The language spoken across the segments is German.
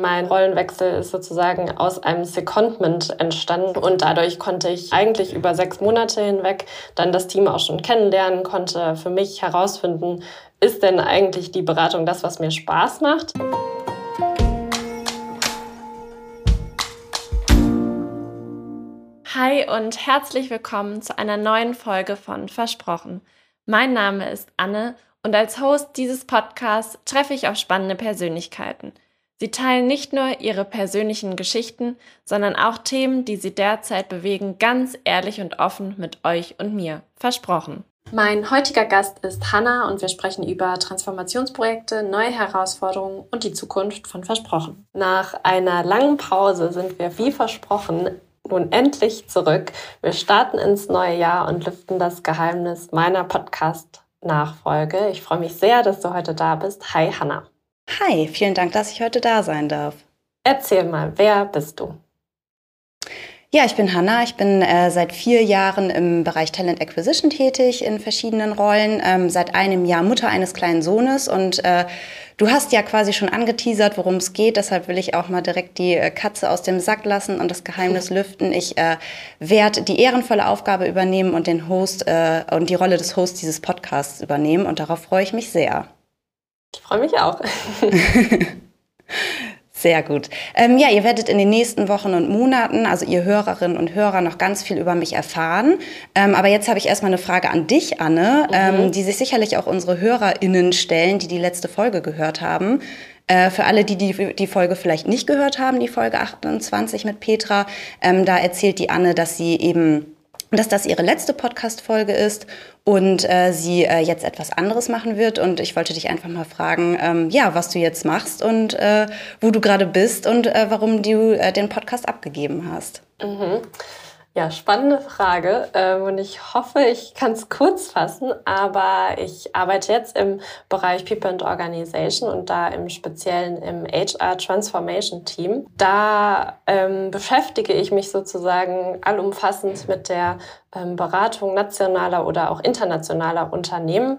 Mein Rollenwechsel ist sozusagen aus einem Secondment entstanden und dadurch konnte ich eigentlich über sechs Monate hinweg dann das Team auch schon kennenlernen, konnte für mich herausfinden, ist denn eigentlich die Beratung das, was mir Spaß macht? Hi und herzlich willkommen zu einer neuen Folge von Versprochen. Mein Name ist Anne und als Host dieses Podcasts treffe ich auf spannende Persönlichkeiten – Sie teilen nicht nur ihre persönlichen Geschichten, sondern auch Themen, die sie derzeit bewegen, ganz ehrlich und offen mit euch und mir. Versprochen. Mein heutiger Gast ist Hanna und wir sprechen über Transformationsprojekte, neue Herausforderungen und die Zukunft von Versprochen. Nach einer langen Pause sind wir wie versprochen nun endlich zurück. Wir starten ins neue Jahr und lüften das Geheimnis meiner Podcast-Nachfolge. Ich freue mich sehr, dass du heute da bist. Hi Hanna. Hi, vielen Dank, dass ich heute da sein darf. Erzähl mal, wer bist du? Ja, ich bin Hanna. Ich bin äh, seit vier Jahren im Bereich Talent Acquisition tätig in verschiedenen Rollen. Ähm, seit einem Jahr Mutter eines kleinen Sohnes und äh, du hast ja quasi schon angeteasert, worum es geht. Deshalb will ich auch mal direkt die äh, Katze aus dem Sack lassen und das Geheimnis lüften. Ich äh, werde die ehrenvolle Aufgabe übernehmen und den Host äh, und die Rolle des Hosts dieses Podcasts übernehmen und darauf freue ich mich sehr. Ich freue mich auch. Sehr gut. Ähm, ja, ihr werdet in den nächsten Wochen und Monaten, also ihr Hörerinnen und Hörer, noch ganz viel über mich erfahren. Ähm, aber jetzt habe ich erstmal eine Frage an dich, Anne, mhm. ähm, die sich sicherlich auch unsere HörerInnen stellen, die die letzte Folge gehört haben. Äh, für alle, die, die die Folge vielleicht nicht gehört haben, die Folge 28 mit Petra, ähm, da erzählt die Anne, dass sie eben dass das ihre letzte Podcast-Folge ist und äh, sie äh, jetzt etwas anderes machen wird. Und ich wollte dich einfach mal fragen, ähm, ja, was du jetzt machst und äh, wo du gerade bist und äh, warum du äh, den Podcast abgegeben hast. Mhm. Ja, spannende Frage ähm, und ich hoffe, ich kann es kurz fassen, aber ich arbeite jetzt im Bereich People and Organization und da im Speziellen im HR Transformation Team. Da ähm, beschäftige ich mich sozusagen allumfassend mit der ähm, Beratung nationaler oder auch internationaler Unternehmen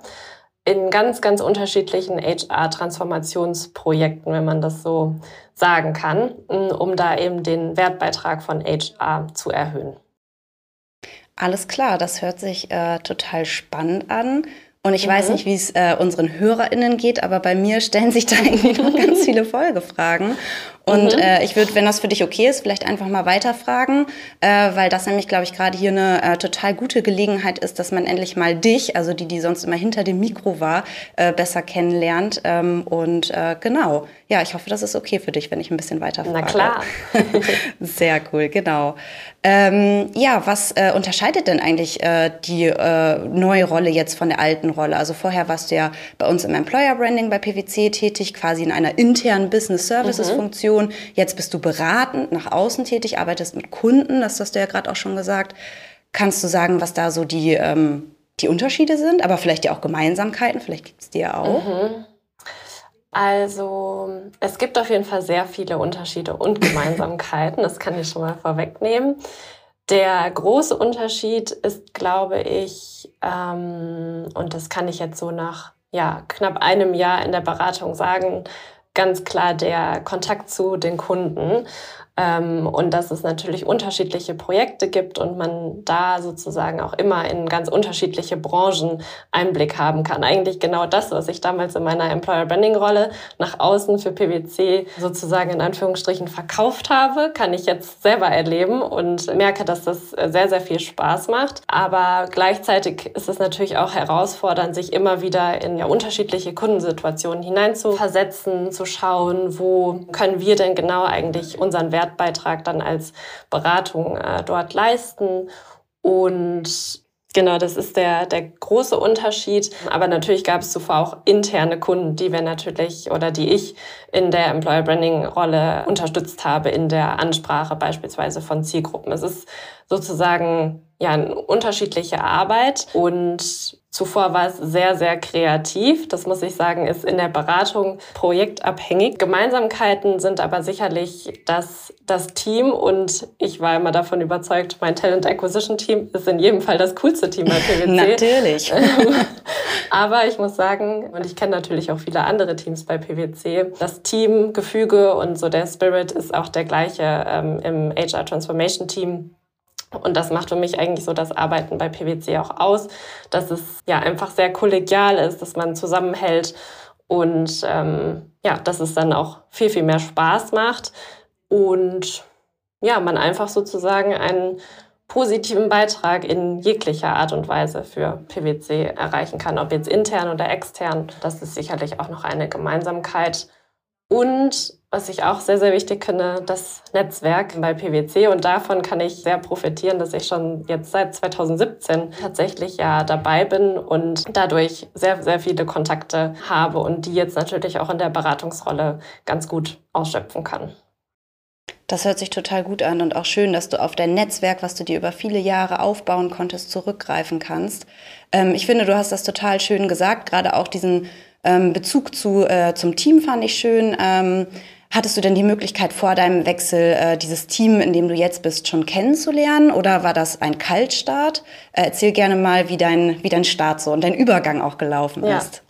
in ganz, ganz unterschiedlichen HR-Transformationsprojekten, wenn man das so sagen kann, um da eben den Wertbeitrag von HR zu erhöhen. Alles klar, das hört sich äh, total spannend an. Und ich mhm. weiß nicht, wie es äh, unseren HörerInnen geht, aber bei mir stellen sich da irgendwie noch ganz viele Folgefragen. Und mhm. äh, ich würde, wenn das für dich okay ist, vielleicht einfach mal weiterfragen, äh, weil das nämlich, glaube ich, gerade hier eine äh, total gute Gelegenheit ist, dass man endlich mal dich, also die, die sonst immer hinter dem Mikro war, äh, besser kennenlernt. Ähm, und äh, genau, ja, ich hoffe, das ist okay für dich, wenn ich ein bisschen weiterfrage. Na klar. Sehr cool, genau. Ähm, ja, was äh, unterscheidet denn eigentlich äh, die äh, neue Rolle jetzt von der alten Rolle? Also vorher warst du ja bei uns im Employer Branding bei PwC tätig, quasi in einer internen Business Services Funktion. Position. Jetzt bist du beratend nach außen tätig, arbeitest mit Kunden, das hast du ja gerade auch schon gesagt. Kannst du sagen, was da so die, ähm, die Unterschiede sind, aber vielleicht ja auch Gemeinsamkeiten, vielleicht gibt es die ja auch? Mhm. Also es gibt auf jeden Fall sehr viele Unterschiede und Gemeinsamkeiten, das kann ich schon mal vorwegnehmen. Der große Unterschied ist, glaube ich, ähm, und das kann ich jetzt so nach ja, knapp einem Jahr in der Beratung sagen, ganz klar der Kontakt zu den Kunden. Ähm, und dass es natürlich unterschiedliche Projekte gibt und man da sozusagen auch immer in ganz unterschiedliche Branchen Einblick haben kann. Eigentlich genau das, was ich damals in meiner Employer Branding Rolle nach außen für PwC sozusagen in Anführungsstrichen verkauft habe, kann ich jetzt selber erleben und merke, dass das sehr, sehr viel Spaß macht. Aber gleichzeitig ist es natürlich auch herausfordernd, sich immer wieder in ja, unterschiedliche Kundensituationen hineinzuversetzen, zu schauen, wo können wir denn genau eigentlich unseren Wert Wertbeitrag dann als Beratung äh, dort leisten. Und Genau, das ist der, der große Unterschied. Aber natürlich gab es zuvor auch interne Kunden, die wir natürlich oder die ich in der Employer Branding Rolle unterstützt habe in der Ansprache beispielsweise von Zielgruppen. Es ist sozusagen ja eine unterschiedliche Arbeit und Zuvor war es sehr, sehr kreativ. Das muss ich sagen, ist in der Beratung projektabhängig. Gemeinsamkeiten sind aber sicherlich, dass das Team und ich war immer davon überzeugt, mein Talent Acquisition Team ist in jedem Fall das coolste Team bei PwC. Natürlich. aber ich muss sagen, und ich kenne natürlich auch viele andere Teams bei PwC, das Teamgefüge und so der Spirit ist auch der gleiche ähm, im HR Transformation Team. Und das macht für mich eigentlich so das Arbeiten bei PwC auch aus, dass es ja einfach sehr kollegial ist, dass man zusammenhält und ähm, ja, dass es dann auch viel, viel mehr Spaß macht und ja, man einfach sozusagen einen positiven Beitrag in jeglicher Art und Weise für PwC erreichen kann, ob jetzt intern oder extern. Das ist sicherlich auch noch eine Gemeinsamkeit. Und was ich auch sehr, sehr wichtig finde, das Netzwerk bei PwC. Und davon kann ich sehr profitieren, dass ich schon jetzt seit 2017 tatsächlich ja dabei bin und dadurch sehr, sehr viele Kontakte habe und die jetzt natürlich auch in der Beratungsrolle ganz gut ausschöpfen kann. Das hört sich total gut an und auch schön, dass du auf dein Netzwerk, was du dir über viele Jahre aufbauen konntest, zurückgreifen kannst. Ähm, ich finde, du hast das total schön gesagt, gerade auch diesen ähm, Bezug zu, äh, zum Team fand ich schön. Ähm, Hattest du denn die Möglichkeit vor deinem Wechsel äh, dieses Team, in dem du jetzt bist, schon kennenzulernen oder war das ein Kaltstart? Äh, erzähl gerne mal, wie dein, wie dein Start so und dein Übergang auch gelaufen ja. ist.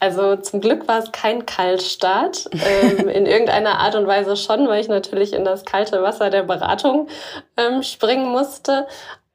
Also zum Glück war es kein Kaltstart. ähm, in irgendeiner Art und Weise schon, weil ich natürlich in das kalte Wasser der Beratung ähm, springen musste.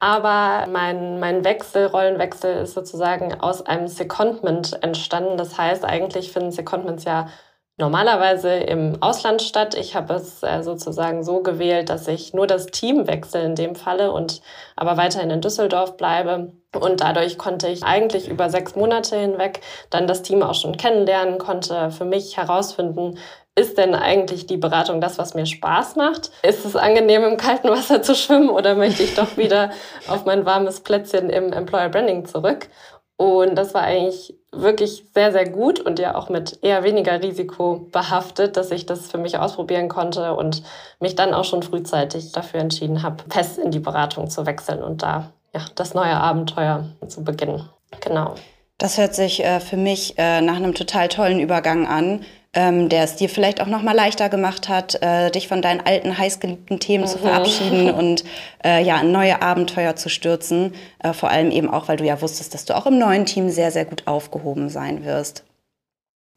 Aber mein, mein Wechsel, Rollenwechsel ist sozusagen aus einem Secondment entstanden. Das heißt, eigentlich finden Secondments ja normalerweise im Ausland statt. Ich habe es äh, sozusagen so gewählt, dass ich nur das Team wechsle in dem Falle und aber weiterhin in Düsseldorf bleibe. Und dadurch konnte ich eigentlich über sechs Monate hinweg dann das Team auch schon kennenlernen, konnte für mich herausfinden, ist denn eigentlich die Beratung das, was mir Spaß macht? Ist es angenehm, im kalten Wasser zu schwimmen oder möchte ich doch wieder auf mein warmes Plätzchen im Employer Branding zurück? Und das war eigentlich wirklich sehr, sehr gut und ja auch mit eher weniger Risiko behaftet, dass ich das für mich ausprobieren konnte und mich dann auch schon frühzeitig dafür entschieden habe, fest in die Beratung zu wechseln und da ja, das neue Abenteuer zu beginnen. Genau. Das hört sich äh, für mich äh, nach einem total tollen Übergang an ähm, der es dir vielleicht auch noch mal leichter gemacht hat, äh, dich von deinen alten heißgeliebten Themen mhm. zu verabschieden und äh, ja in neue Abenteuer zu stürzen. Äh, vor allem eben auch, weil du ja wusstest, dass du auch im neuen Team sehr sehr gut aufgehoben sein wirst.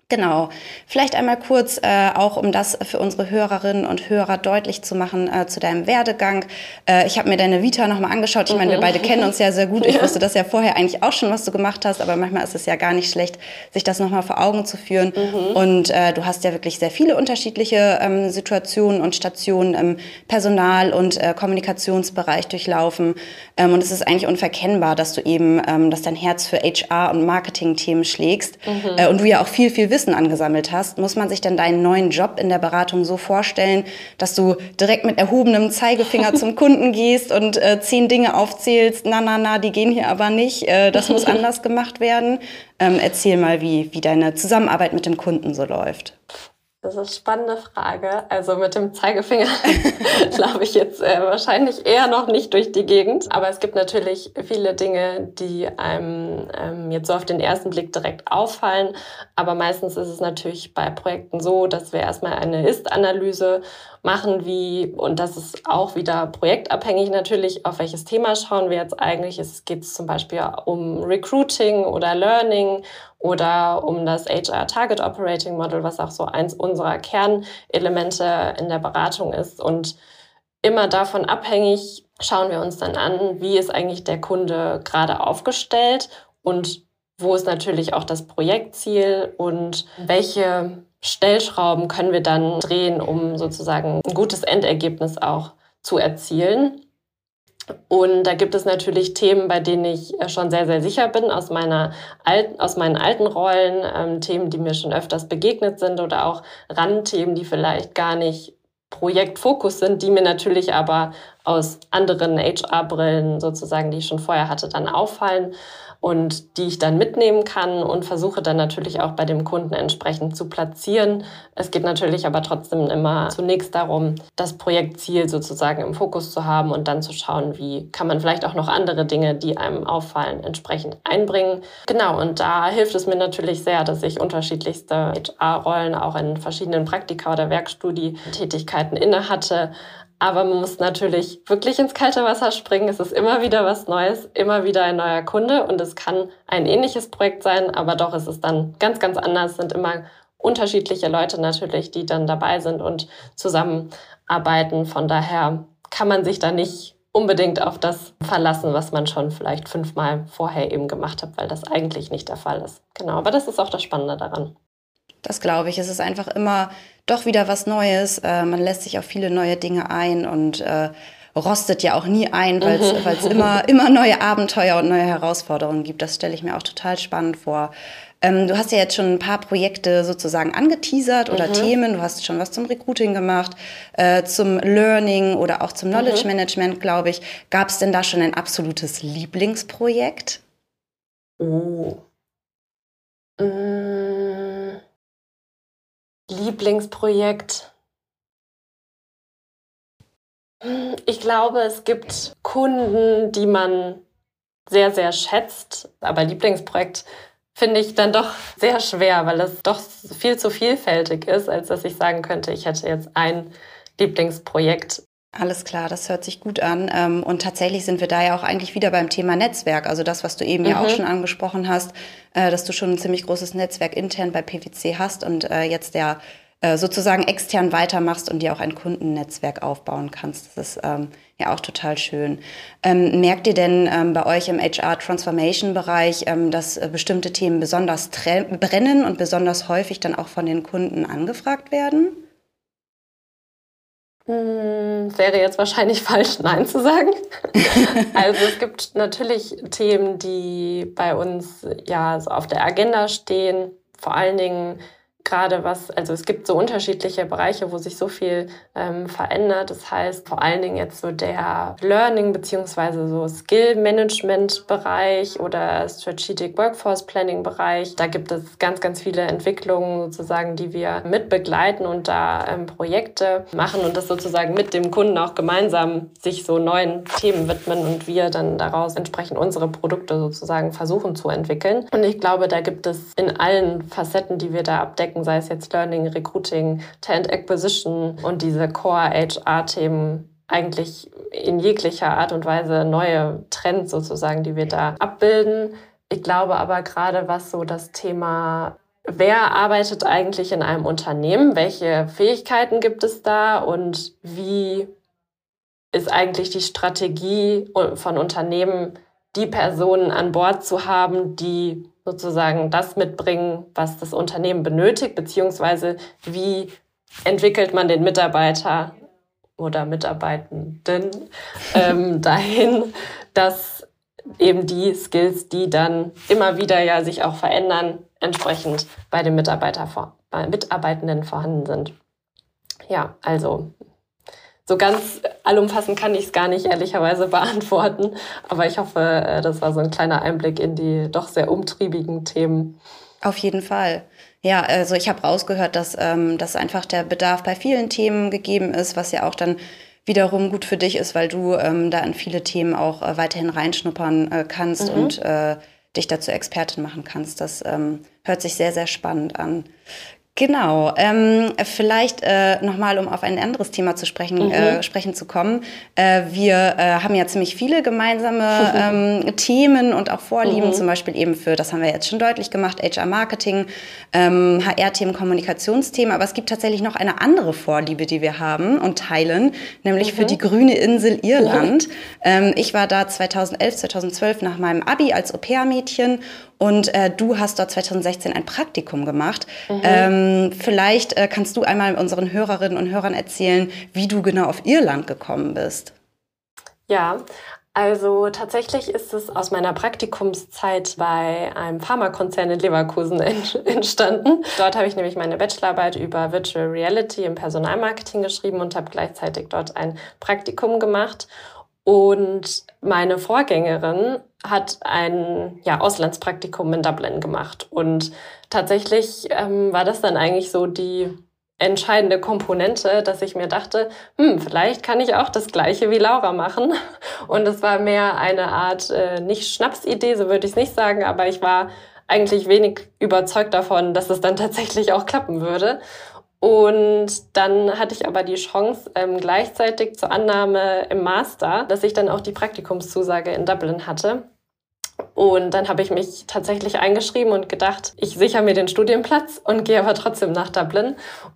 Genau. Vielleicht einmal kurz, äh, auch um das für unsere Hörerinnen und Hörer deutlich zu machen äh, zu deinem Werdegang. Äh, ich habe mir deine Vita nochmal angeschaut. Ich meine, wir mhm. beide kennen uns ja sehr gut. Ich wusste das ja vorher eigentlich auch schon, was du gemacht hast, aber manchmal ist es ja gar nicht schlecht, sich das nochmal vor Augen zu führen. Mhm. Und äh, du hast ja wirklich sehr viele unterschiedliche ähm, Situationen und Stationen im Personal- und äh, Kommunikationsbereich durchlaufen. Ähm, und es ist eigentlich unverkennbar, dass du eben, ähm, dass dein Herz für HR und Marketing-Themen schlägst. Mhm. Äh, und du ja auch viel, viel Wissen angesammelt hast, muss man sich denn deinen neuen Job in der Beratung so vorstellen, dass du direkt mit erhobenem Zeigefinger zum Kunden gehst und äh, zehn Dinge aufzählst, na, na, na, die gehen hier aber nicht, äh, das muss anders gemacht werden. Ähm, erzähl mal, wie, wie deine Zusammenarbeit mit dem Kunden so läuft. Das ist eine spannende Frage. Also mit dem Zeigefinger glaube ich jetzt äh, wahrscheinlich eher noch nicht durch die Gegend. Aber es gibt natürlich viele Dinge, die einem ähm, jetzt so auf den ersten Blick direkt auffallen. Aber meistens ist es natürlich bei Projekten so, dass wir erstmal eine Ist-Analyse machen, wie, und das ist auch wieder projektabhängig natürlich, auf welches Thema schauen wir jetzt eigentlich. Es geht zum Beispiel um Recruiting oder Learning oder um das HR Target Operating Model, was auch so eins unserer Kernelemente in der Beratung ist. Und immer davon abhängig schauen wir uns dann an, wie ist eigentlich der Kunde gerade aufgestellt und wo ist natürlich auch das Projektziel und welche Stellschrauben können wir dann drehen, um sozusagen ein gutes Endergebnis auch zu erzielen. Und da gibt es natürlich Themen, bei denen ich äh, schon sehr, sehr sicher bin aus, meiner alten, aus meinen alten Rollen, ähm, Themen, die mir schon öfters begegnet sind oder auch Randthemen, die vielleicht gar nicht Projektfokus sind, die mir natürlich aber aus anderen HR-Brillen sozusagen, die ich schon vorher hatte, dann auffallen. und die ich dann mitnehmen kann und versuche dann natürlich auch bei dem Kunden entsprechend zu platzieren. Es geht natürlich aber trotzdem immer zunächst darum, das Projektziel sozusagen im Fokus zu haben und dann zu schauen, wie kann man vielleicht auch noch andere Dinge, die einem auffallen, entsprechend einbringen. Genau, und da hilft es mir natürlich sehr, dass ich unterschiedlichste HR-Rollen auch in verschiedenen Praktika oder Werkstudie-Tätigkeiten inne hatte. Aber man muss natürlich wirklich ins kalte Wasser springen. Es ist immer wieder was Neues, immer wieder ein neuer Kunde und es kann ein ähnliches Projekt sein, aber doch ist es dann ganz, ganz anders. Es sind immer unterschiedliche Leute natürlich, die dann dabei sind und zusammenarbeiten. Von daher kann man sich da nicht unbedingt auf das verlassen, was man schon vielleicht fünfmal vorher eben gemacht hat, weil das eigentlich nicht der Fall ist. Genau, aber das ist auch das Spannende daran. Das glaube ich. Es ist einfach immer doch wieder was Neues. Äh, man lässt sich auf viele neue Dinge ein und äh, rostet ja auch nie ein, weil es mhm. immer, immer neue Abenteuer und neue Herausforderungen gibt. Das stelle ich mir auch total spannend vor. Ähm, du hast ja jetzt schon ein paar Projekte sozusagen angeteasert oder mhm. Themen. Du hast schon was zum Recruiting gemacht, äh, zum Learning oder auch zum Knowledge mhm. Management, glaube ich. Gab es denn da schon ein absolutes Lieblingsprojekt? Oh. Mmh. Lieblingsprojekt. Ich glaube, es gibt Kunden, die man sehr, sehr schätzt. Aber Lieblingsprojekt finde ich dann doch sehr schwer, weil es doch viel zu vielfältig ist, als dass ich sagen könnte, ich hätte jetzt ein Lieblingsprojekt. Alles klar, das hört sich gut an. Ähm, und tatsächlich sind wir da ja auch eigentlich wieder beim Thema Netzwerk. Also das, was du eben mhm. ja auch mhm. schon angesprochen hast, äh, dass du schon ein ziemlich großes Netzwerk intern bei PwC hast und äh, jetzt der äh, sozusagen extern weitermachst und dir auch ein Kundennetzwerk aufbauen kannst. Das ist ähm, ja auch total schön. Ähm, merkt ihr denn bei euch im HR-Transformation-Bereich, dass bestimmte Themen besonders brennen und besonders häufig dann auch von den Kunden angefragt werden? Hm, wäre jetzt wahrscheinlich falsch, Nein zu sagen. also es gibt natürlich Themen, die bei uns ja so auf der Agenda stehen. Vor allen Dingen gerade was, also es gibt so unterschiedliche Bereiche, wo sich so viel ähm, verändert. Das heißt vor allen Dingen jetzt so der Learning beziehungsweise so Skill Management Bereich oder Strategic Workforce Planning Bereich. Da gibt es ganz, ganz viele Entwicklungen sozusagen, die wir mit begleiten und da ähm, Projekte machen und das sozusagen mit dem Kunden auch gemeinsam sich so neuen Themen widmen und wir dann daraus entsprechend unsere Produkte sozusagen versuchen zu entwickeln. Und ich glaube, da gibt es in allen Facetten, die wir da abdecken, abdecken, sei es jetzt Learning, Recruiting, Talent Acquisition und diese Core HR-Themen eigentlich in jeglicher Art und Weise neue Trends sozusagen, die wir da abbilden. Ich glaube aber gerade, was so das Thema Wer arbeitet eigentlich in einem Unternehmen? Welche Fähigkeiten gibt es da? Und wie ist eigentlich die Strategie von Unternehmen, die Personen an Bord zu haben, die sozusagen das mitbringen, was das Unternehmen benötigt, beziehungsweise wie entwickelt man den Mitarbeiter oder Mitarbeitenden ähm, dahin, dass eben die Skills, die dann immer wieder ja sich auch verändern, entsprechend bei den Mitarbeiter vor, bei Mitarbeitenden vorhanden sind. Ja, also so ganz allumfassend kann ich es gar nicht ehrlicherweise beantworten. Aber ich hoffe, äh, das war so ein kleiner Einblick in die doch sehr umtriebigen Themen. Auf jeden Fall. Ja, also ich habe rausgehört, dass, ähm, dass einfach der Bedarf bei vielen Themen gegeben ist, was ja auch dann wiederum gut für dich ist, weil du ähm, da in viele Themen auch äh, weiterhin reinschnuppern äh, kannst mhm. und äh, dich dazu Expertin machen kannst. Das ähm, hört sich sehr, sehr spannend an. Genau. Ähm, vielleicht äh, nochmal, um auf ein anderes Thema zu sprechen, mhm. äh, sprechen zu kommen. Äh, wir äh, haben ja ziemlich viele gemeinsame ähm, Themen und auch Vorlieben, mhm. zum Beispiel eben für, das haben wir jetzt schon deutlich gemacht, HR-Marketing, ähm, HR-Themen, Kommunikationsthemen. Aber es gibt tatsächlich noch eine andere Vorliebe, die wir haben und teilen, nämlich mhm. für die grüne Insel Irland. Ähm, ich war da 2011, 2012 nach meinem Abi als Au-pair-Mädchen und äh, du hast dort 2016 ein Praktikum gemacht. Mhm. Ähm, vielleicht äh, kannst du einmal unseren Hörerinnen und Hörern erzählen, wie du genau auf Irland gekommen bist. Ja, also tatsächlich ist es aus meiner Praktikumszeit bei einem Pharmakonzern in Leverkusen entstanden. Dort habe ich nämlich meine Bachelorarbeit über Virtual Reality im Personalmarketing geschrieben und habe gleichzeitig dort ein Praktikum gemacht. Und meine Vorgängerin hat ein ja, Auslandspraktikum in Dublin gemacht. Und tatsächlich ähm, war das dann eigentlich so die entscheidende Komponente, dass ich mir dachte, hm, vielleicht kann ich auch das Gleiche wie Laura machen. Und es war mehr eine Art, äh, nicht Schnapsidee, so würde ich es nicht sagen, aber ich war eigentlich wenig überzeugt davon, dass es dann tatsächlich auch klappen würde. Und dann hatte ich aber die Chance ähm, gleichzeitig zur Annahme im Master, dass ich dann auch die Praktikumszusage in Dublin hatte. Und dann habe ich mich tatsächlich eingeschrieben und gedacht, ich sichere mir den Studienplatz und gehe aber trotzdem nach Dublin.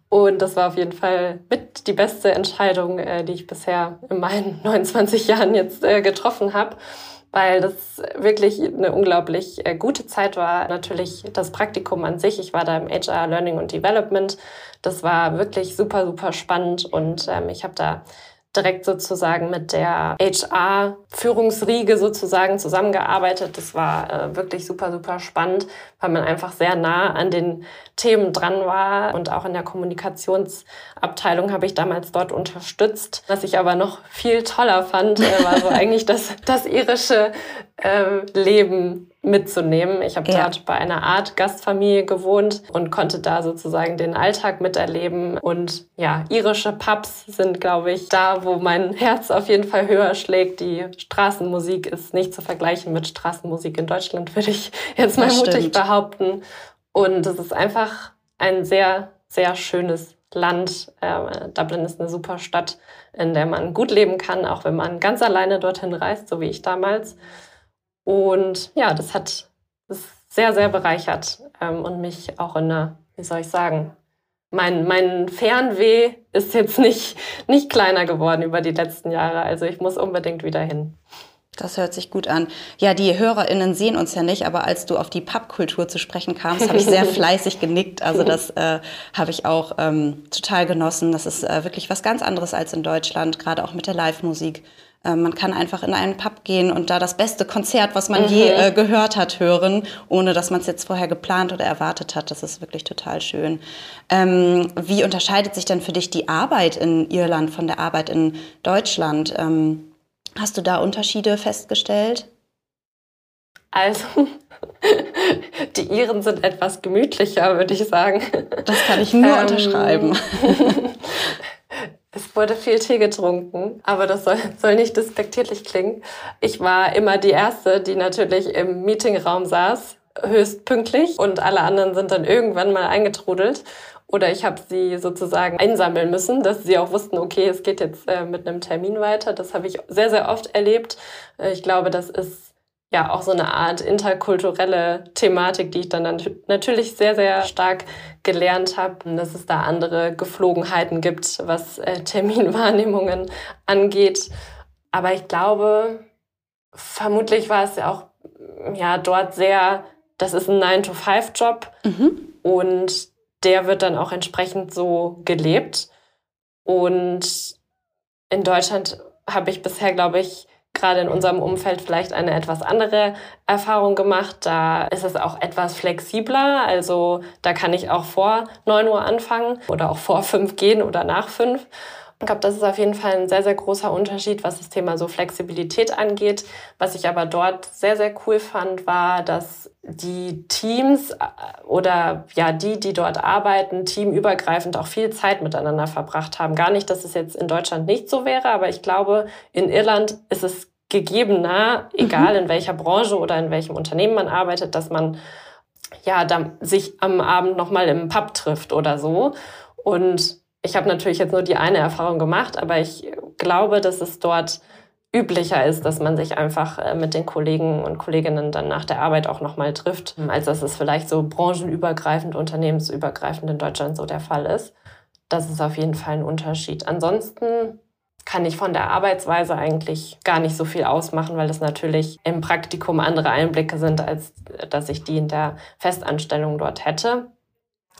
Und das war auf jeden Fall mit die beste Entscheidung, äh, die ich bisher in meinen 29 Jahren jetzt äh, getroffen habe weil das wirklich eine unglaublich äh, gute Zeit war. Natürlich das Praktikum an sich. Ich war da im HR Learning und Development. Das war wirklich super, super spannend und ähm, ich habe da direkt sozusagen mit der HR-Führungsriege sozusagen zusammengearbeitet. Das war äh, wirklich super, super spannend, weil man einfach sehr nah an den Themen dran war. Und auch in der Kommunikationsabteilung habe ich damals dort unterstützt. Was ich aber noch viel toller fand, äh, war so eigentlich das, das irische äh, Leben mitzunehmen. Ich habe ja. dort bei einer Art Gastfamilie gewohnt und konnte da sozusagen den Alltag miterleben. Und ja, irische Pubs sind, glaube ich, da, wo mein Herz auf jeden Fall höher schlägt. Die Straßenmusik ist nicht zu vergleichen mit Straßenmusik in Deutschland, würde ich jetzt mal mutig behaupten. Und es ist einfach ein sehr, sehr schönes Land. Äh, Dublin ist eine super Stadt, in der man gut leben kann, auch wenn man ganz alleine dorthin reist, so wie ich damals. Und ja, das hat das sehr, sehr bereichert ähm, und mich auch in einer, wie soll ich sagen, mein, mein Fernweh ist jetzt nicht, nicht kleiner geworden über die letzten Jahre. Also ich muss unbedingt wieder hin. Das hört sich gut an. Ja, die HörerInnen sehen uns ja nicht, aber als du auf die Pubkultur zu sprechen kamst, habe ich sehr fleißig genickt. Also das äh, habe ich auch ähm, total genossen. Das ist äh, wirklich was ganz anderes als in Deutschland, gerade auch mit der Live-Musik. Äh, man kann einfach in einen Pub gehen und da das beste Konzert, was man mhm. je äh, gehört hat, hören, ohne dass man es jetzt vorher geplant oder erwartet hat. Das ist wirklich total schön. Ähm, wie unterscheidet sich denn für dich die Arbeit in Irland von der Arbeit in Deutschland? Ähm, hast du da Unterschiede festgestellt? Also, die Iren sind etwas gemütlicher, würde ich sagen. Das kann ich nur ähm, unterschreiben. Es wurde viel Tee getrunken, aber das soll, soll nicht despektierlich klingen. Ich war immer die Erste, die natürlich im Meetingraum saß, höchst pünktlich und alle anderen sind dann irgendwann mal eingetrudelt. Oder ich habe sie sozusagen einsammeln müssen, dass sie auch wussten, okay, es geht jetzt äh, mit einem Termin weiter. Das habe ich sehr, sehr oft erlebt. Äh, ich glaube, das ist ja auch so eine Art interkulturelle Thematik, die ich dann natürlich sehr, sehr stark gelernt habe, dass es da andere Geflogenheiten gibt, was äh, Terminwahrnehmungen angeht. Aber ich glaube, vermutlich war es ja auch ja, dort sehr, das ist ein 9-to-5-Job mhm. und der wird dann auch entsprechend so gelebt. Und in Deutschland habe ich bisher, glaube ich, gerade in unserem Umfeld vielleicht eine etwas andere Erfahrung gemacht. Da ist es auch etwas flexibler. Also da kann ich auch vor 9 Uhr anfangen oder auch vor 5 gehen oder nach 5. Ich glaube, das ist auf jeden Fall ein sehr, sehr großer Unterschied, was das Thema so Flexibilität angeht. Was ich aber dort sehr, sehr cool fand, war, dass die Teams äh, oder ja, die, die dort arbeiten, teamübergreifend auch viel Zeit miteinander verbracht haben. Gar nicht, dass es jetzt in Deutschland nicht so wäre, aber ich glaube, in Irland ist es gegebener, egal mhm. in welcher Branche oder in welchem Unternehmen man arbeitet, dass man ja, da sich am Abend nochmal im Pub trifft oder so. Und ich habe natürlich jetzt nur die eine Erfahrung gemacht, aber ich glaube, dass es dort üblicher ist, dass man sich einfach äh, mit den Kollegen und Kolleginnen dann nach der Arbeit auch nochmal trifft, als dass es vielleicht so branchenübergreifend, unternehmensübergreifend in Deutschland so der Fall ist. Das ist auf jeden Fall ein Unterschied. Ansonsten kann ich von der Arbeitsweise eigentlich gar nicht so viel ausmachen, weil das natürlich im Praktikum andere Einblicke sind, als dass ich die in der Festanstellung dort hätte.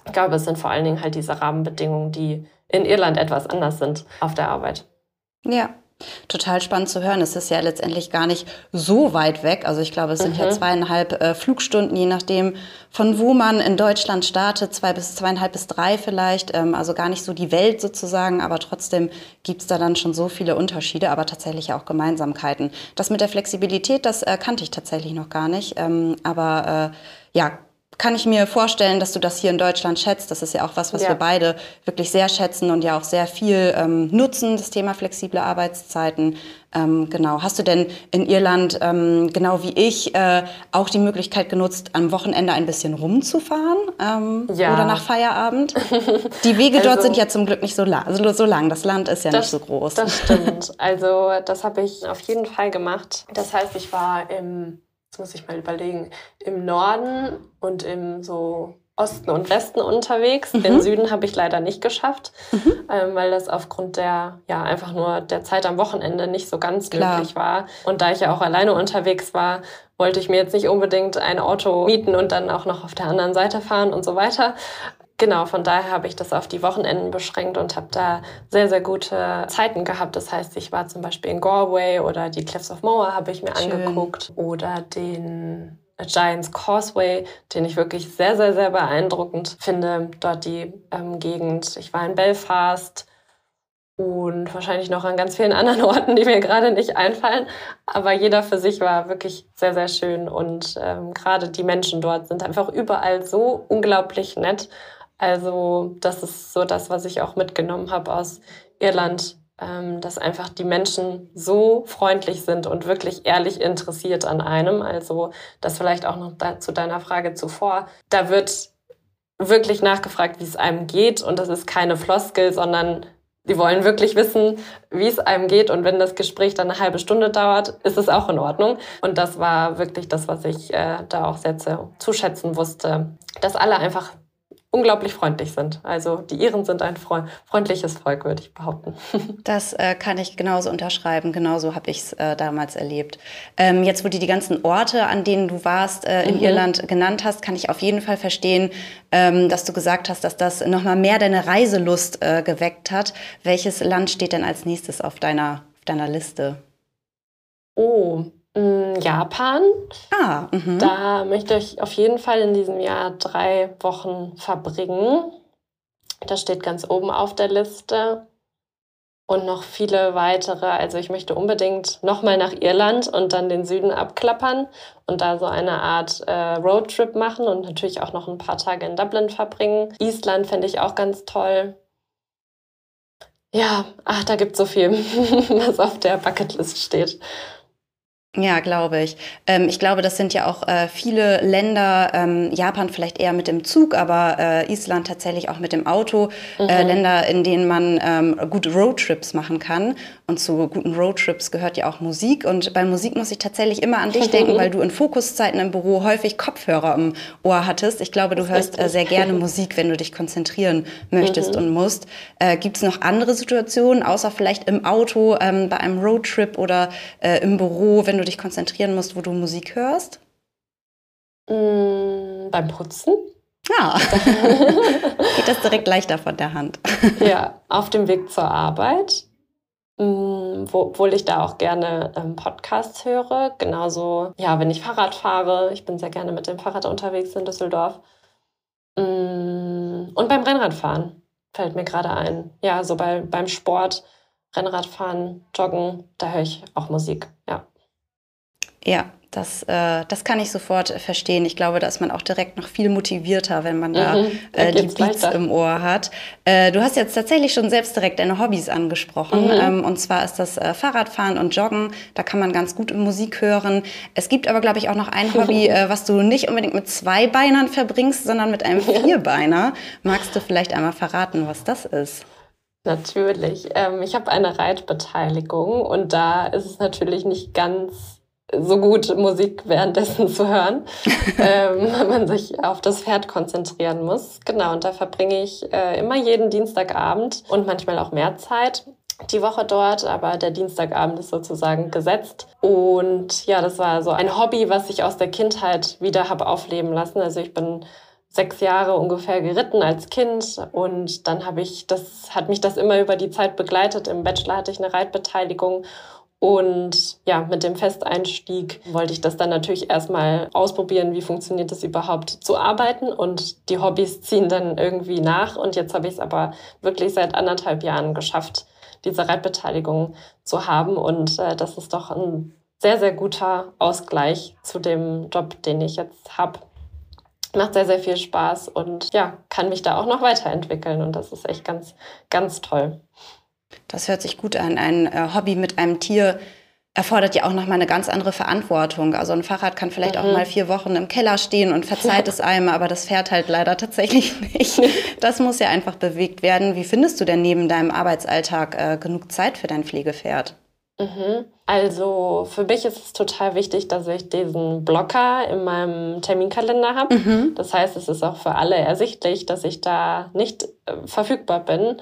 Ich glaube, es sind vor allen Dingen halt diese Rahmenbedingungen, die in Irland etwas anders sind auf der Arbeit. Ja, Total spannend zu hören. Es ist ja letztendlich gar nicht so weit weg. Also ich glaube, es sind mhm. ja zweieinhalb äh, Flugstunden, je nachdem, von wo man in Deutschland startet, zwei bis zweieinhalb bis drei vielleicht. Ähm, also gar nicht so die Welt sozusagen, aber trotzdem gibt's da dann schon so viele Unterschiede, aber tatsächlich auch Gemeinsamkeiten. Das mit der Flexibilität, das äh, kannte ich tatsächlich noch gar nicht. Ähm, aber äh, ja, kann ich mir vorstellen, dass du das hier in Deutschland schätzt. Das ist ja auch was, was ja. wir beide wirklich sehr schätzen und ja auch sehr viel ähm, nutzen, das Thema flexible Arbeitszeiten. Ähm, genau. Hast du denn in Irland, ähm, genau wie ich, äh, auch die Möglichkeit genutzt, am Wochenende ein bisschen rumzufahren ähm, ja. oder nach Feierabend? Die Wege also, dort sind ja zum Glück nicht so lang. Also so lang. Das Land ist ja das, nicht so groß. Das stimmt. Also das habe ich auf jeden Fall gemacht. Das heißt, ich war im jetzt muss ich mal überlegen, im Norden und im so Osten und Westen unterwegs. Mhm. Den Süden habe ich leider nicht geschafft, mhm. ähm, weil das aufgrund der, ja, einfach nur der Zeit am Wochenende nicht so ganz Klar. möglich war. Und da ich ja auch alleine unterwegs war, wollte ich mir jetzt nicht unbedingt ein Auto mieten und dann auch noch auf der anderen Seite fahren und so weiter. Genau, von daher habe ich das auf die Wochenenden beschränkt und habe da sehr, sehr gute Zeiten gehabt. Das heißt, ich war zum Beispiel in Galway oder die Cliffs of Moher habe ich mir Schön. angeguckt oder den Giants Causeway, den ich wirklich sehr, sehr, sehr beeindruckend finde. Dort die ähm, Gegend. Ich war in Belfast und wahrscheinlich noch an ganz vielen anderen Orten, die mir gerade nicht einfallen. Aber jeder für sich war wirklich sehr, sehr schön. Und ähm, gerade die Menschen dort sind einfach überall so unglaublich nett. Also das ist so das, was ich auch mitgenommen habe aus Irland, ähm, dass einfach die Menschen so freundlich sind und wirklich ehrlich interessiert an einem. Also das vielleicht auch noch zu deiner Frage zuvor. Da wird wirklich nachgefragt, wie es einem geht und das ist keine Floskel, sondern die wollen wirklich wissen, wie es einem geht. Und wenn das Gespräch dann eine halbe Stunde dauert, ist es auch in Ordnung. Und das war wirklich das, was ich äh, da auch sehr zu schätzen wusste, dass alle einfach unglaublich freundlich sind. Also die Iren sind ein freundliches Volk, würde ich behaupten. Das äh, kann ich genauso unterschreiben. Genauso habe ich es äh, damals erlebt. Ähm, jetzt, wo du die ganzen Orte, an denen du warst, äh, in mhm. Irland genannt hast, kann ich auf jeden Fall verstehen, ähm, dass du gesagt hast, dass das nochmal mehr deine Reiselust äh, geweckt hat. Welches Land steht denn als nächstes auf deiner, auf deiner Liste? Oh, Japan. Ah, mhm. Da möchte ich auf jeden Fall in diesem Jahr drei Wochen verbringen. Das steht ganz oben auf der Liste. Und noch viele weitere. Also ich möchte unbedingt nochmal nach Irland und dann den Süden abklappern und da so eine Art äh, Roadtrip machen und natürlich auch noch ein paar Tage in Dublin verbringen. Island fände ich auch ganz toll. Ja, ach, da gibt es so viel, was auf der Bucketlist steht. Ja, glaube ich. Ähm, ich glaube, das sind ja auch äh, viele Länder, ähm, Japan vielleicht eher mit dem Zug, aber äh, Island tatsächlich auch mit dem Auto. Äh, mhm. Äh, Länder, in denen man ähm, gut Roadtrips machen kann. Und zu guten Roadtrips gehört ja auch Musik. Und bei Musik muss ich tatsächlich immer an dich denken, weil du in Fokuszeiten im Büro häufig Kopfhörer im Ohr hattest. Ich glaube, du hörst äh, sehr gerne Musik, wenn du dich konzentrieren möchtest mhm. und musst. Äh, Gibt es noch andere Situationen, außer vielleicht im Auto, ähm, bei einem Roadtrip oder im Büro, wenn du dich konzentrieren musst, wo du Musik hörst? Mm, beim Putzen. Ja, geht das direkt leichter von der Hand. ja, auf dem Weg zur Arbeit, mm, obwohl ich da auch gerne ähm, Podcasts höre. Genauso, ja, wenn ich Fahrrad fahre. Ich bin sehr gerne mit dem Fahrrad unterwegs in Düsseldorf. Mm, und beim Rennradfahren fällt mir gerade ein. Ja, so bei, beim Sport, Rennradfahren, Joggen, da höre ich auch Musik. Ja. Ja, das, äh, das kann ich sofort verstehen. Ich glaube, da ist man auch direkt noch viel motivierter, wenn man da mhm, äh, die Beats weiter. im Ohr hat. Äh, du hast jetzt tatsächlich schon selbst direkt deine Hobbys angesprochen. Mhm. Ähm, und zwar ist das äh, Fahrradfahren und Joggen. Da kann man ganz gut Musik hören. Es gibt aber, glaube ich, auch noch ein Hobby, äh, was du nicht unbedingt mit zwei Beinern verbringst, sondern mit einem Vierbeiner. Magst du vielleicht einmal verraten, was das ist? Natürlich. Ähm, ich habe eine Reitbeteiligung und da ist es natürlich nicht ganz so gut Musik währenddessen zu hören, ähm, wenn man sich auf das Pferd konzentrieren muss. Genau, und da verbringe ich äh, immer jeden Dienstagabend und manchmal auch mehr Zeit die Woche dort, aber der Dienstagabend ist sozusagen gesetzt. Und ja, das war so ein Hobby, was ich aus der Kindheit wieder habe aufleben lassen. Also ich bin sechs Jahre ungefähr geritten als Kind und dann habe ich, das hat mich das immer über die Zeit begleitet. Im Bachelor hatte ich eine Reitbeteiligung und ja, mit dem Festeinstieg wollte ich das dann natürlich erstmal ausprobieren, wie funktioniert es überhaupt zu arbeiten und die Hobbys ziehen dann irgendwie nach und jetzt habe ich es aber wirklich seit anderthalb Jahren geschafft, diese Reitbeteiligung zu haben und äh, das ist doch ein sehr, sehr guter Ausgleich zu dem Job, den ich jetzt habe. Macht sehr, sehr viel Spaß und ja, kann mich da auch noch weiterentwickeln und das ist echt ganz, ganz toll. Das hört sich gut an. Ein äh, Hobby mit einem Tier erfordert ja auch nochmal eine ganz andere Verantwortung. Also ein Fahrrad kann vielleicht mhm. auch mal vier Wochen im Keller stehen und verzeiht es einem, aber das fährt halt leider tatsächlich nicht. Das muss ja einfach bewegt werden. Wie findest du denn neben deinem Arbeitsalltag äh, genug Zeit für dein Pflegepferd? Mhm. Also für mich ist es total wichtig, dass ich diesen Blocker in meinem Terminkalender habe. Mhm. Das heißt, es ist auch für alle ersichtlich, dass ich da nicht äh, verfügbar bin.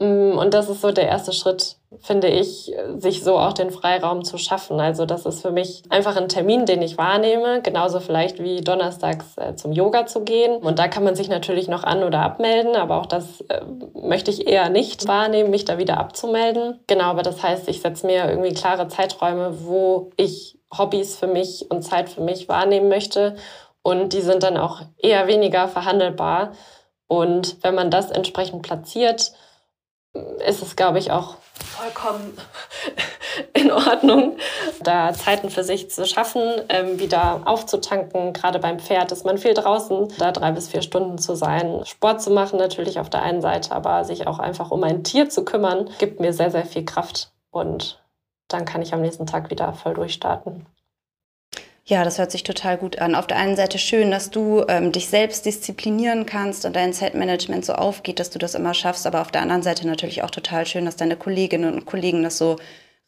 Mm, und das ist so der erste Schritt, finde ich, sich so auch den Freiraum zu schaffen. Also das ist für mich einfach ein Termin, den ich wahrnehme, genauso vielleicht wie donnerstags äh, zum Yoga zu gehen. Und da kann man sich natürlich noch an oder abmelden, aber auch das äh, möchte ich eher nicht wahrnehmen, mich da wieder abzumelden. Genau, aber das heißt, ich setze mir irgendwie klare Zeiträume, wo ich Hobbys für mich und Zeit für mich wahrnehmen möchte. Und die sind dann auch eher weniger verhandelbar. Und wenn man das entsprechend platziert, ist es, glaube ich, auch vollkommen in Ordnung, da Zeiten für sich zu schaffen, ähm, wieder aufzutanken. Gerade beim Pferd ist man viel draußen, da drei bis vier Stunden zu sein. Sport zu machen natürlich auf der einen Seite, aber sich auch einfach um ein Tier zu kümmern, gibt mir sehr, sehr viel Kraft. Und dann kann ich am nächsten Tag wieder voll durchstarten. Ja, das hört sich total gut an. Auf der einen Seite schön, dass du ähm, dich selbst disziplinieren kannst und dein Zeitmanagement so aufgeht, dass du das immer schaffst. Aber auf der anderen Seite natürlich auch total schön, dass deine Kolleginnen und Kollegen das so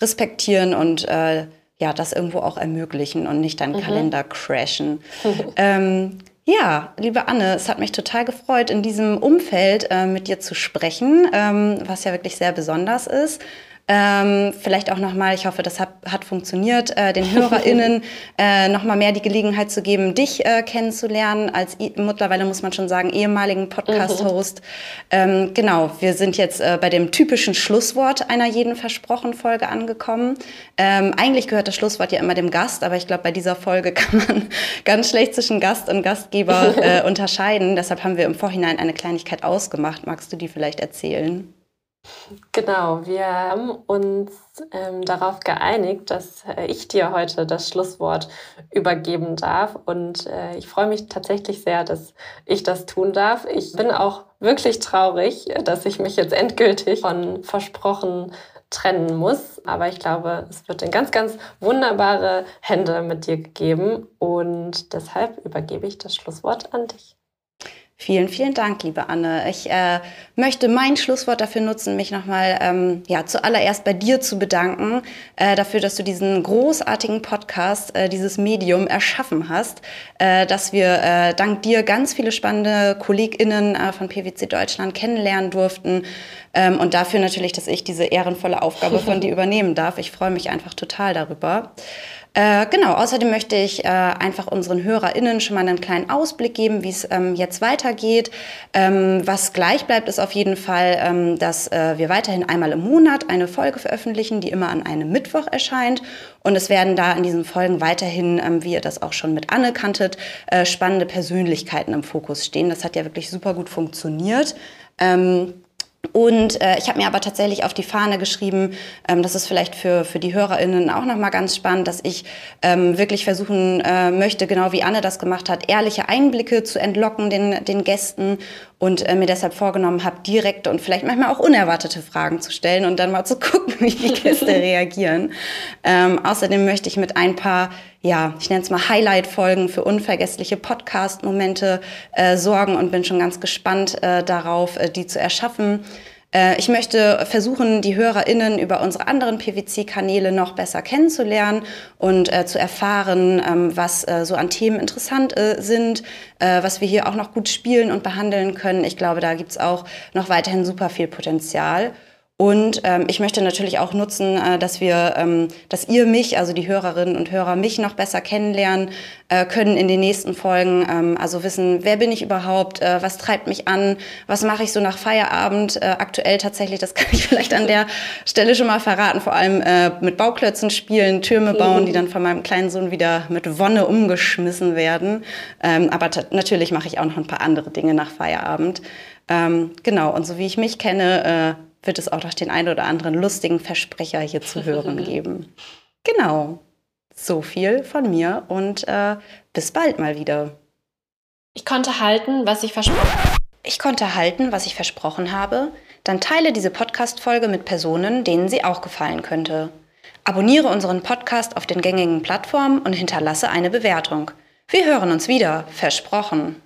respektieren und äh, ja, das irgendwo auch ermöglichen und nicht deinen mhm. Kalender crashen. ähm, ja, liebe Anne, es hat mich total gefreut, in diesem Umfeld äh, mit dir zu sprechen, ähm, was ja wirklich sehr besonders ist. Ähm, vielleicht auch nochmal, ich hoffe, das hat, hat funktioniert, äh, den HörerInnen äh, nochmal mehr die Gelegenheit zu geben, dich äh, kennenzulernen, als mittlerweile muss man schon sagen, ehemaligen Podcast-Host. Mhm. Ähm, genau, wir sind jetzt äh, bei dem typischen Schlusswort einer jeden Versprochen-Folge angekommen. Ähm, eigentlich gehört das Schlusswort ja immer dem Gast, aber ich glaube, bei dieser Folge kann man ganz schlecht zwischen Gast und Gastgeber äh, unterscheiden. Deshalb haben wir im Vorhinein eine Kleinigkeit ausgemacht. Magst du die vielleicht erzählen? Genau, wir haben uns ähm, darauf geeinigt, dass äh, ich dir heute das Schlusswort übergeben darf. Und äh, ich freue mich tatsächlich sehr, dass ich das tun darf. Ich bin auch wirklich traurig, dass ich mich jetzt endgültig von versprochen trennen muss. Aber ich glaube, es wird in ganz, ganz wunderbare Hände mit dir gegeben. Und deshalb übergebe ich das Schlusswort an dich. Vielen, vielen Dank, liebe Anne. Ich äh, möchte mein Schlusswort dafür nutzen, mich nochmal ähm, ja, zuallererst bei dir zu bedanken, äh, dafür, dass du diesen großartigen Podcast, äh, dieses Medium erschaffen hast, äh, dass wir äh, dank dir ganz viele spannende KollegInnen äh, von PwC Deutschland kennenlernen durften ähm, und dafür natürlich, dass ich diese ehrenvolle Aufgabe von dir übernehmen darf. Ich freue mich einfach total darüber. Äh, genau, außerdem möchte ich äh, einfach unseren HörerInnen schon mal einen kleinen Ausblick geben, wie es ähm, jetzt weitergeht. Ähm, was gleich bleibt, ist auf jeden Fall, ähm, dass äh, wir weiterhin einmal im Monat eine Folge veröffentlichen, die immer an einem Mittwoch erscheint. Und es werden da in diesen Folgen weiterhin, ähm, wie ihr das auch schon mit Anne kanntet, äh, spannende Persönlichkeiten im Fokus stehen. Das hat ja wirklich super gut funktioniert. Ähm, und äh, ich habe mir aber tatsächlich auf die Fahne geschrieben, ähm, das ist vielleicht für, für die HörerInnen auch nochmal ganz spannend, dass ich ähm, wirklich versuchen äh, möchte, genau wie Anne das gemacht hat, ehrliche Einblicke zu entlocken den, den Gästen und äh, mir deshalb vorgenommen habe, direkte und vielleicht manchmal auch unerwartete Fragen zu stellen und dann mal zu gucken, wie die Gäste reagieren. Ähm, außerdem möchte ich mit ein paar, ja, ich nenne es mal Highlight-Folgen für unvergessliche Podcast-Momente äh, sorgen und bin schon ganz gespannt äh, darauf, äh, die zu erschaffen. Äh, ich möchte versuchen, die HörerInnen über unsere anderen PwC-Kanäle noch besser kennenzulernen und äh, zu erfahren, ähm, was äh, so an Themen interessant äh, sind, äh, was wir hier auch noch gut spielen und behandeln können. Ich glaube, da gibt's auch noch weiterhin super viel Potenzial. Und ähm, ich möchte natürlich auch nutzen, äh, dass wir, ähm, dass ihr mich, also die Hörerinnen und Hörer, mich noch besser kennenlernen äh, können in den nächsten Folgen. Ähm, also wissen, wer bin ich überhaupt, äh, was treibt mich an, was mache ich so nach Feierabend. Äh, aktuell tatsächlich, das kann ich vielleicht an der Stelle schon mal verraten, vor allem äh, mit Bauklötzen spielen, Türme bauen, die dann von meinem kleinen Sohn wieder mit Wonne umgeschmissen werden. Ähm, aber natürlich mache ich auch noch ein paar andere Dinge nach Feierabend. Ähm, genau, und so wie ich mich kenne, äh, wird es auch noch den einen oder anderen lustigen Versprecher hier zu hören geben. Genau. So viel von mir und äh, bis bald mal wieder. Ich konnte halten, was ich versprochen habe. Ich konnte halten, was ich versprochen habe. Dann teile diese Podcast-Folge mit Personen, denen sie auch gefallen könnte. Abonniere unseren Podcast auf den gängigen Plattformen und hinterlasse eine Bewertung. Wir hören uns wieder, versprochen.